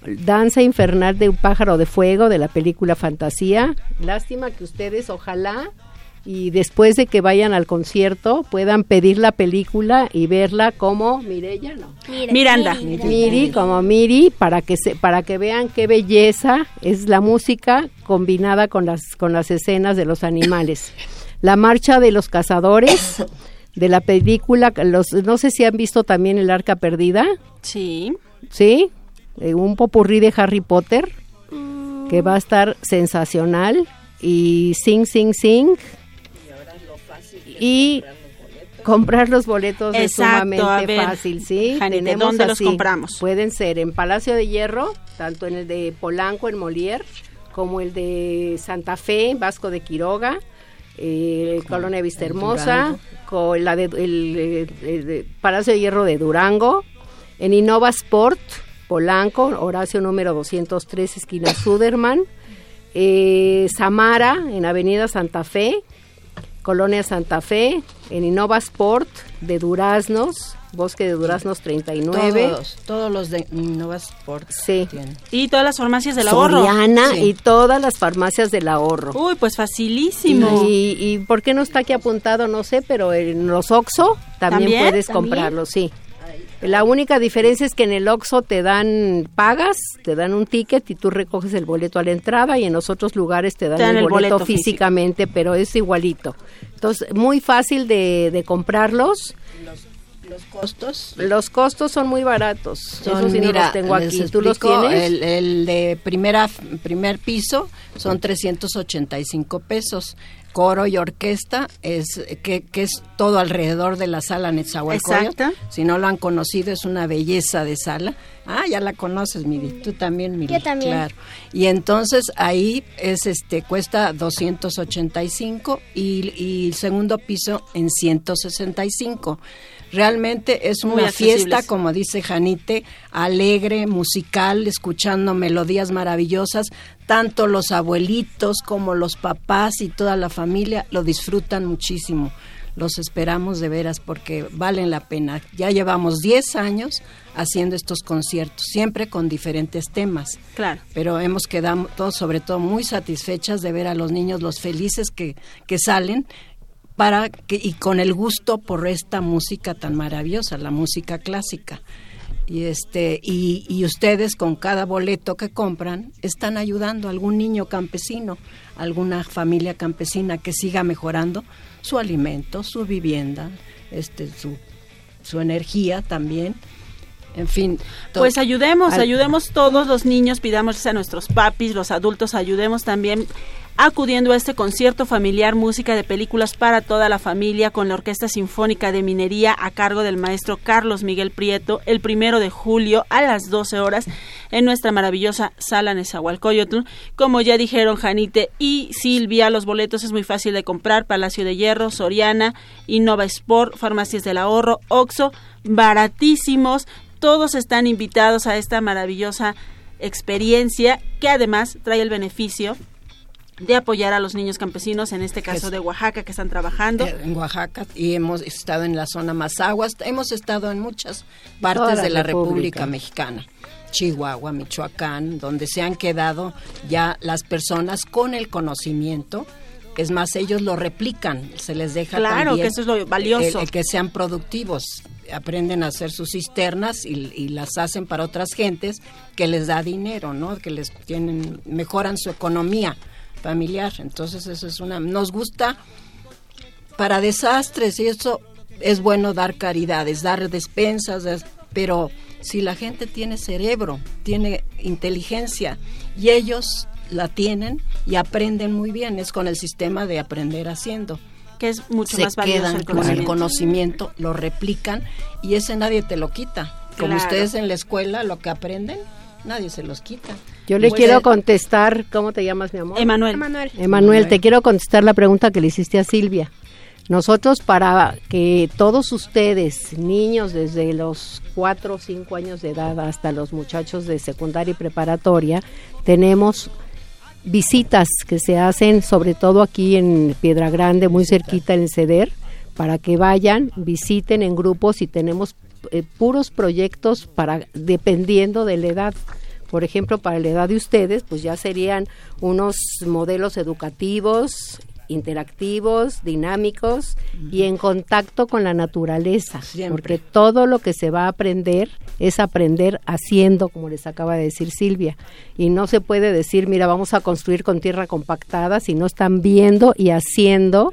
[SPEAKER 19] Danza infernal de un pájaro de fuego de la película Fantasía. Lástima que ustedes ojalá y después de que vayan al concierto puedan pedir la película y verla como Mirella, no.
[SPEAKER 4] Miranda.
[SPEAKER 19] Miri, como Miri, para que se, para que vean qué belleza es la música combinada con las con las escenas de los animales. La marcha de los cazadores de la película, los no sé si han visto también el Arca Perdida.
[SPEAKER 4] Sí.
[SPEAKER 19] Sí, eh, un popurrí de Harry Potter que va a estar sensacional y sing sing sing y comprar los boletos es
[SPEAKER 4] Exacto,
[SPEAKER 19] sumamente
[SPEAKER 4] ver,
[SPEAKER 19] fácil, sí.
[SPEAKER 4] Janine,
[SPEAKER 19] Tenemos
[SPEAKER 4] ¿dónde los compramos?
[SPEAKER 19] Pueden ser en Palacio de Hierro, tanto en el de Polanco, en Molière, como el de Santa Fe, en Vasco de Quiroga, eh, Colonia Vista Hermosa,
[SPEAKER 18] Durango.
[SPEAKER 19] con la de, el, eh, eh, de Palacio de Hierro de Durango, en Innova Sport, Polanco, Horacio número 203, esquina Suderman, eh, Samara, en Avenida Santa Fe, Colonia Santa Fe, en Innova Sport de Duraznos, Bosque de Duraznos 39.
[SPEAKER 18] Todos, todos los de Nova Sport.
[SPEAKER 19] Sí.
[SPEAKER 4] Y todas las farmacias del ahorro.
[SPEAKER 19] Soriana
[SPEAKER 4] Sí.
[SPEAKER 19] y todas las farmacias del ahorro.
[SPEAKER 4] Uy, pues facilísimo.
[SPEAKER 19] Y, y por qué no está aquí apuntado, no sé, pero en los Oxo también,
[SPEAKER 4] ¿También?
[SPEAKER 19] puedes
[SPEAKER 4] ¿También?
[SPEAKER 19] comprarlo, sí. La única diferencia es que en el Oxxo te dan, pagas, te dan un ticket y tú recoges el boleto a la entrada y en los otros lugares te dan,
[SPEAKER 4] Te dan
[SPEAKER 19] el,
[SPEAKER 4] el
[SPEAKER 19] boleto,
[SPEAKER 4] boleto físico.
[SPEAKER 19] físicamente, pero es igualito. Entonces, muy fácil de, de comprarlos.
[SPEAKER 18] Los costos.
[SPEAKER 19] Los costos son muy baratos.
[SPEAKER 18] Son,
[SPEAKER 19] Eso sí no
[SPEAKER 18] mira,
[SPEAKER 19] los tengo aquí. ¿Tú los tienes?
[SPEAKER 18] El, el de primera, primer piso son 385 pesos. Coro y orquesta es que, que es todo alrededor de la sala Netzahualcóyotl.
[SPEAKER 4] Exacto.
[SPEAKER 18] Si no lo han conocido es una belleza de sala. Ah, ya la conoces, Miri. Tú también, Miri.
[SPEAKER 7] Yo también.
[SPEAKER 18] Claro. Y entonces ahí es este cuesta 285 y, y el segundo piso en 165. Realmente es
[SPEAKER 4] Muy
[SPEAKER 18] una
[SPEAKER 4] accesibles.
[SPEAKER 18] fiesta, como dice Janite, alegre, musical, escuchando melodías maravillosas. Tanto los abuelitos como los papás y toda la familia lo disfrutan muchísimo. Los esperamos de veras porque valen la pena. Ya llevamos 10 años haciendo estos conciertos, siempre con diferentes temas.
[SPEAKER 4] Claro.
[SPEAKER 18] Pero hemos quedado todos, sobre todo, muy satisfechas de ver a los niños, los felices que, que salen para que, y con el gusto por esta música tan maravillosa, la música clásica. Y este y, y ustedes con cada boleto que compran están ayudando a algún niño campesino, a alguna familia campesina que siga mejorando su alimento, su vivienda, este su su energía también. En fin,
[SPEAKER 4] Pues ayudemos, ayudemos todos los niños, pidamos a nuestros papis, los adultos, ayudemos también acudiendo a este concierto familiar música de películas para toda la familia con la Orquesta Sinfónica de Minería a cargo del maestro Carlos Miguel Prieto el primero de julio a las 12 horas en nuestra maravillosa sala Nezahualcóyotl. Como ya dijeron Janite y Silvia, los boletos es muy fácil de comprar, Palacio de Hierro, Soriana, Innova Sport, Farmacias del Ahorro, Oxo, baratísimos, todos están invitados a esta maravillosa experiencia que además trae el beneficio de apoyar a los niños campesinos, en este caso de Oaxaca, que están trabajando.
[SPEAKER 18] en Oaxaca y hemos estado en la zona Mazaguas, hemos estado en muchas partes
[SPEAKER 19] Toda
[SPEAKER 18] de la
[SPEAKER 19] República.
[SPEAKER 18] República Mexicana. Chihuahua, Michoacán, donde se han quedado ya las personas con el conocimiento. Es más, ellos lo replican, se les deja
[SPEAKER 4] Claro,
[SPEAKER 18] también
[SPEAKER 4] que eso es lo valioso.
[SPEAKER 18] el- el que sean productivos, aprenden a hacer sus cisternas y, y las hacen para otras gentes que les da dinero, ¿no? Que les tienen mejoran su economía familiar. Entonces eso es una nos gusta para desastres y eso es bueno dar caridades, dar despensas, pero si la gente tiene cerebro, tiene inteligencia y ellos la tienen y aprenden muy bien, es con el sistema de aprender haciendo.
[SPEAKER 4] Que es mucho
[SPEAKER 18] Se
[SPEAKER 4] más valioso
[SPEAKER 18] quedan
[SPEAKER 4] el
[SPEAKER 18] con el
[SPEAKER 4] conocimiento.
[SPEAKER 18] conocimiento, lo replican y ese nadie te lo quita. Como
[SPEAKER 4] Claro.
[SPEAKER 18] ustedes en la escuela lo que aprenden, nadie se los quita.
[SPEAKER 19] Yo le
[SPEAKER 18] Pues,
[SPEAKER 19] quiero contestar, ¿cómo te llamas, mi amor?
[SPEAKER 4] Emanuel.
[SPEAKER 7] Emanuel.
[SPEAKER 19] Emanuel, te quiero contestar la pregunta que le hiciste a Silvia. Nosotros para que todos ustedes, niños desde los 4 o 5 años de edad hasta los muchachos de secundaria y preparatoria, tenemos visitas que se hacen sobre todo aquí en Piedra Grande, muy cerquita en el CEDER, para que vayan, visiten en grupos y tenemos eh, puros proyectos para dependiendo de la edad. Por ejemplo, para la edad de ustedes, pues ya serían unos modelos educativos, interactivos, dinámicos y en contacto con la naturaleza, porque todo lo que se va a aprender es aprender haciendo, como les acaba de decir Silvia, y no se puede decir, mira, vamos a construir con tierra compactada, si no están viendo y haciendo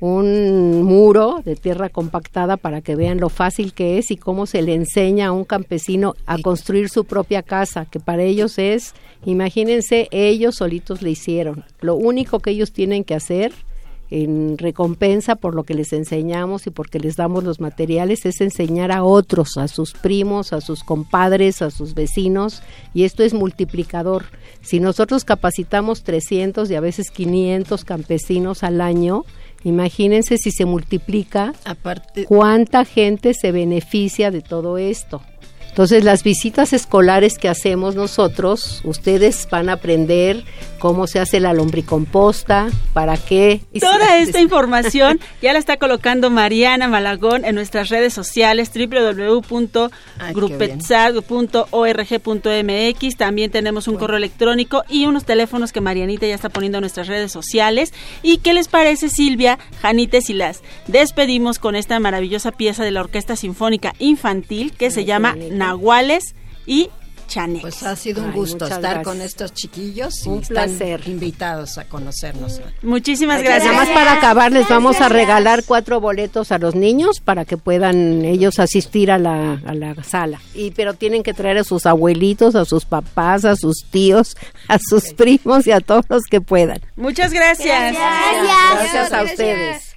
[SPEAKER 19] un muro de tierra compactada para que vean lo fácil que es y cómo se le enseña a un campesino a construir su propia casa, que para ellos es, imagínense, ellos solitos le hicieron. Lo único que ellos tienen que hacer en recompensa por lo que les enseñamos y porque les damos los materiales es enseñar a otros, a sus primos, a sus compadres, a sus vecinos y esto es multiplicador. Si nosotros capacitamos 300 y a veces 500 campesinos al año, imagínense si se multiplica
[SPEAKER 18] Aparte,
[SPEAKER 19] cuánta gente se beneficia de todo esto. Entonces las visitas escolares que hacemos nosotros, ustedes van a aprender cómo se hace la lombricomposta, para qué.
[SPEAKER 4] Toda esta <laughs> información ya la está colocando Mariana Malagón en nuestras redes sociales www.grupetzar.org.mx. También tenemos un correo electrónico y unos teléfonos que Marianita ya está poniendo en nuestras redes sociales. ¿Y qué les parece, Silvia, Janites y las despedimos con esta maravillosa pieza de la Orquesta Sinfónica Infantil que se llama Nahuales y Chaneques.
[SPEAKER 18] Pues ha sido un
[SPEAKER 19] Ay,
[SPEAKER 18] gusto estar
[SPEAKER 19] gracias.
[SPEAKER 18] con estos chiquillos y están
[SPEAKER 19] placer.
[SPEAKER 18] invitados a conocernos.
[SPEAKER 4] Muchísimas
[SPEAKER 19] Nada
[SPEAKER 4] gracias.
[SPEAKER 19] más para acabar les vamos a regalar cuatro boletos a los niños para que puedan ellos asistir a la, a la sala. Y pero tienen que traer a sus abuelitos, a sus papás, a sus tíos, a sus primos y a todos los que puedan.
[SPEAKER 4] Muchas gracias.
[SPEAKER 19] Gracias a ustedes.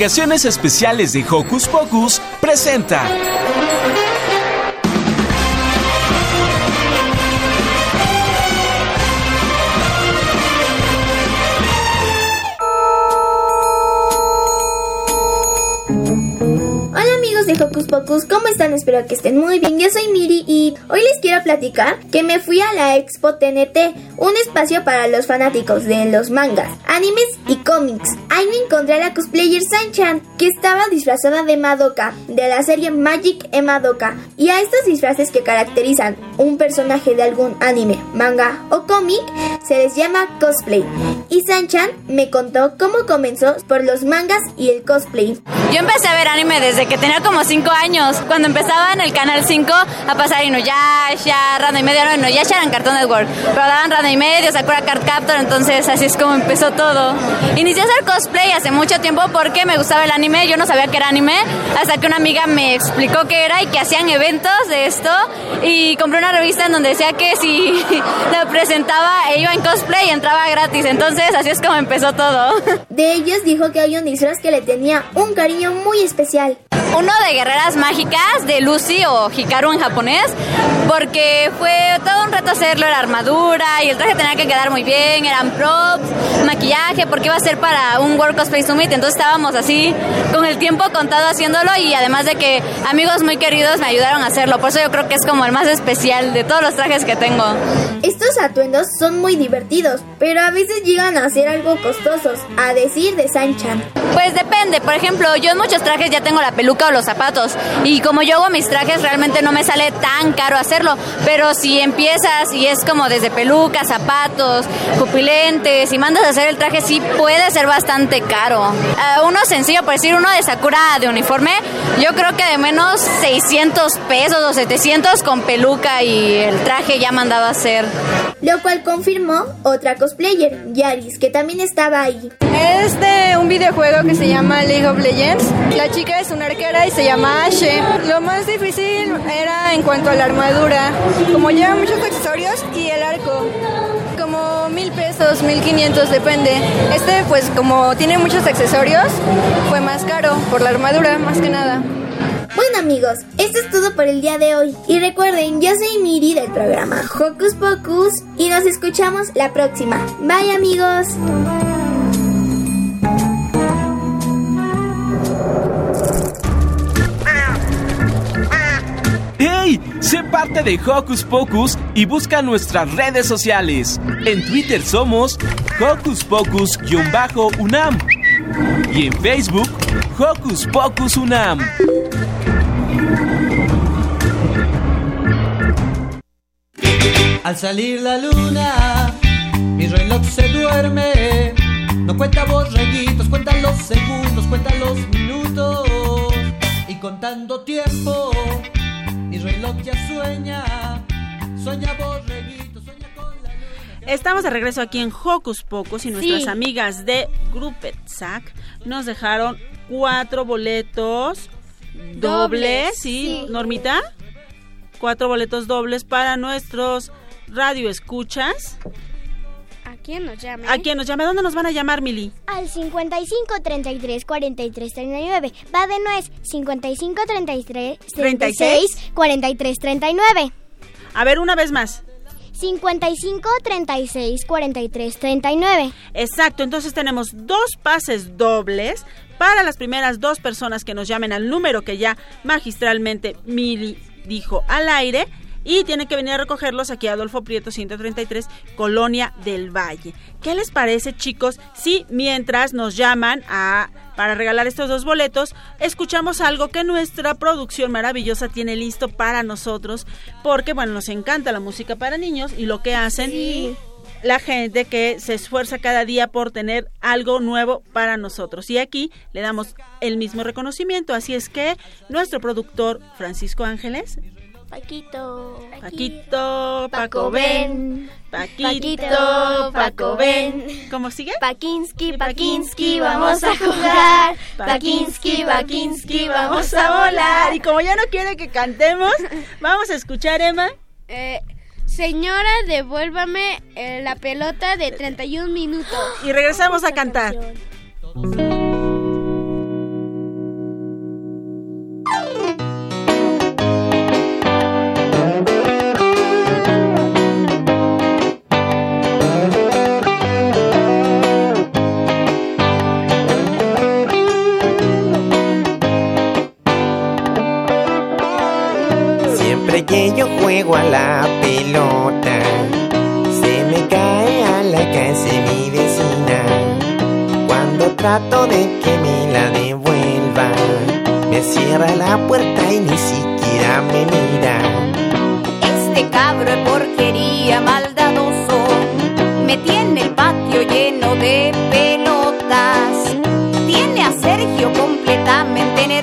[SPEAKER 1] Investigaciones Especiales de Hocus Pocus presenta.
[SPEAKER 20] Hola amigos de Hocus Pocus, ¿cómo están? Espero que estén muy bien. Yo soy Miri y hoy les quiero platicar que me fui a la Expo TNT, un espacio para los fanáticos de los mangas, animes y cómics. Ahí me encontré a la cosplayer Sanchan, que estaba disfrazada de Madoka, de la serie Magic e Madoka. Y a estos disfraces que caracterizan un personaje de algún anime, manga o cómic, se les llama cosplay. Y Sanchan me contó cómo comenzó por los mangas y el cosplay.
[SPEAKER 21] Yo empecé a ver anime desde que tenía como 5 años. Cuando empezaba en el canal 5 a pasar Inuyasha, Randa y medio, no, Inuyasha era en Cartoon Network, pero daban Randa y medio, Sakura Card Captor, entonces así es como empezó todo. Inicié a hacer cosplay hace mucho tiempo porque me gustaba el anime, yo no sabía que era anime, hasta que una amiga me explicó que era y que hacían eventos de esto y compré una revista en donde decía que si <laughs> la presentaba e iba en cosplay entraba gratis, entonces así es como empezó todo. <laughs>
[SPEAKER 20] De ellos dijo que hay un disfraz que le tenía un cariño muy especial.
[SPEAKER 21] Uno de guerreras mágicas de Lucy o Hikaru en japonés, porque fue todo un reto hacerlo, era armadura y el traje tenía que quedar muy bien, eran props, maquillaje, porque iba a ser para un World Cosplay Summit, entonces estábamos así con el tiempo contado haciéndolo y además de que amigos muy queridos me ayudaron a hacerlo, por eso yo creo que es como el más especial de todos los trajes que tengo.
[SPEAKER 20] Estos atuendos son muy divertidos, pero a veces llegan a ser algo costosos, a decir de Sanchan.
[SPEAKER 21] Pues depende, por ejemplo, yo en muchos trajes ya tengo la peluca o los zapatos y como yo hago mis trajes realmente no me sale tan caro hacerlo, pero si empiezas y es como desde peluca, zapatos, pupilentes y mandas a hacer el traje sí puede ser bastante caro. Uh, uno sencillo, por decir uno de Sakura de uniforme, yo creo que de menos 600 pesos o 700 con peluca y el traje ya mandado a hacer.
[SPEAKER 20] Lo cual confirmó otra cosplayer, Yaris, que también estaba ahí.
[SPEAKER 22] Es de un videojuego que se llama League of Legends. La chica es una arquera y se llama Ashe. Lo más difícil era en cuanto a la armadura, como lleva muchos accesorios y el arco. Como mil pesos, mil quinientos, depende. Este, pues como tiene muchos accesorios, fue más caro por la armadura, más que nada.
[SPEAKER 20] Bueno amigos, esto es todo por el día de hoy. Y recuerden, yo soy Miri del programa Hocus Pocus y nos escuchamos la próxima. Bye amigos.
[SPEAKER 1] Parte de Hocus Pocus y busca nuestras redes sociales. En Twitter somos Hocus Pocus-UNAM y en Facebook Hocus Pocus UNAM.
[SPEAKER 3] Al salir la luna, mi reloj se duerme. No cuenta borreguitos, cuenta los segundos, cuenta los minutos. Y contando tiempo, mi reloj ya sueña. Sueña sueña con la luna.
[SPEAKER 4] Estamos de regreso aquí en Hocus Pocus y nuestras
[SPEAKER 5] Sí.
[SPEAKER 4] amigas de Grupet Sac nos dejaron cuatro boletos dobles,
[SPEAKER 5] Dobles,
[SPEAKER 4] ¿sí?
[SPEAKER 5] sí.
[SPEAKER 4] Normita? Cuatro boletos dobles para nuestros radioescuchas.
[SPEAKER 6] ¿A quién nos llame?
[SPEAKER 4] ¿A quién nos llame? ¿Dónde nos van a llamar, Mili?
[SPEAKER 7] Al 55 33 43 39. Va de nuez. 55 33 36 43 39.
[SPEAKER 4] A ver, una vez más.
[SPEAKER 7] 55 36 43 39.
[SPEAKER 4] Exacto, entonces tenemos dos pases dobles para las primeras dos personas que nos llamen al número que ya magistralmente Mili dijo al aire y tienen que venir a recogerlos aquí a Adolfo Prieto 133, Colonia del Valle. ¿Qué les parece, chicos, si mientras nos llaman a para regalar estos dos boletos, escuchamos algo que nuestra producción maravillosa tiene listo para nosotros, porque bueno, nos encanta la música para niños y lo que hacen la gente que se esfuerza cada día por tener algo nuevo para nosotros. Y aquí le damos el mismo reconocimiento. Así es que nuestro productor Francisco Ángeles,
[SPEAKER 5] Paquito.
[SPEAKER 4] Paquito, Paco Ben, Paquito,
[SPEAKER 5] Paquito,
[SPEAKER 4] Paco Ben. ¿Cómo sigue?
[SPEAKER 5] Pakinsky, Pakinsky, vamos a jugar. Pakinsky, Pakinsky, vamos a volar.
[SPEAKER 4] Y como ya no quiere que cantemos, <laughs> vamos a escuchar, Emma.
[SPEAKER 6] Eh, señora, devuélvame eh, la pelota de 31 minutos.
[SPEAKER 4] Y regresamos a cantar.
[SPEAKER 23] Trato de que me la devuelva, me cierra la puerta y ni siquiera me mira.
[SPEAKER 21] Este cabro de porquería maldadoso me tiene el patio lleno de pelotas. Tiene a Sergio completamente nervioso.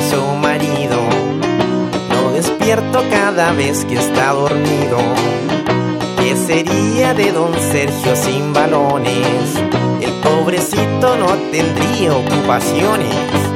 [SPEAKER 23] Su marido. Lo despierto cada vez que está dormido. ¿Qué sería de don Sergio sin balones? El pobrecito no tendría ocupaciones.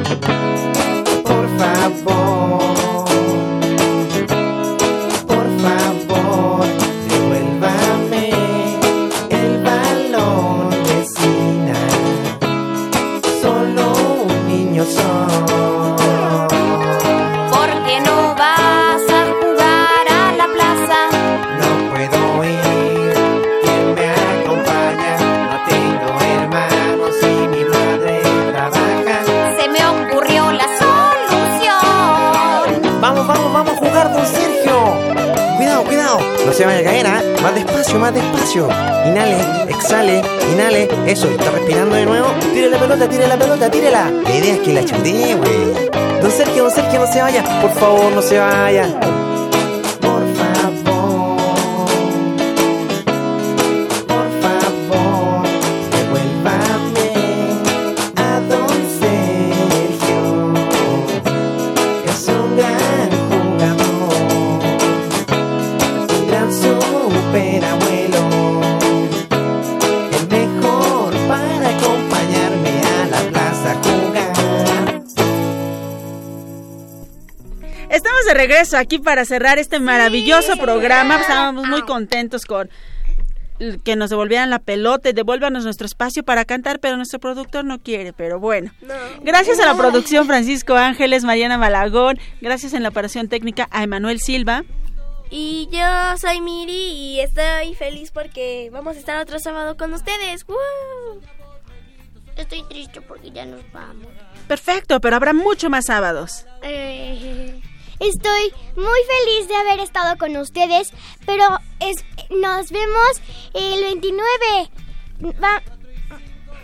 [SPEAKER 23] Pelota, tire la pelota, tírela. La idea que la chatee, güey. Don Sergio, don Sergio, no se vaya. Por favor, no se vaya.
[SPEAKER 4] Regreso aquí para cerrar este maravilloso programa. Estábamos muy contentos con que nos devolvieran la pelota y devuélvanos nuestro espacio para cantar, pero nuestro productor no quiere, pero bueno. Gracias a la producción Francisco Ángeles, Mariana Malagón, gracias en la operación técnica a Emanuel Silva.
[SPEAKER 5] Y yo soy Miri y estoy feliz porque vamos a estar otro sábado con ustedes. ¡Woo!
[SPEAKER 7] Estoy triste porque ya nos vamos.
[SPEAKER 4] Perfecto, pero habrá mucho más sábados.
[SPEAKER 7] Eh, Estoy muy feliz de haber estado con ustedes, pero es, nos vemos el 29. Va-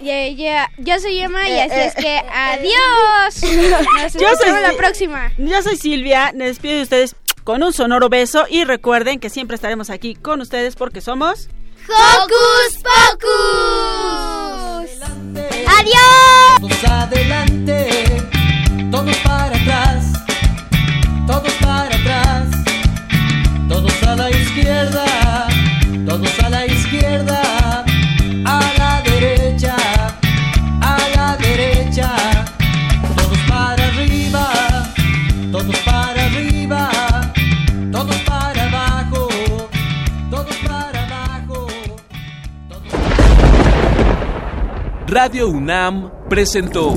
[SPEAKER 6] Ya, ya, yo soy Emma y
[SPEAKER 4] Eh,
[SPEAKER 6] así
[SPEAKER 4] eh,
[SPEAKER 6] es que adiós. <laughs> Nos
[SPEAKER 4] soy
[SPEAKER 6] escuchamos la próxima.
[SPEAKER 4] Yo soy Silvia, me despido de ustedes con un sonoro beso y recuerden que siempre estaremos aquí con ustedes porque somos
[SPEAKER 7] ¡Hocus Pocus! ¡Adiós!
[SPEAKER 3] Todos adelante, todos todos para atrás, todos a la izquierda, todos a la izquierda, a la derecha, a la derecha, todos para arriba, todos para arriba, todos para abajo, todos para abajo.
[SPEAKER 1] Radio UNAM presentó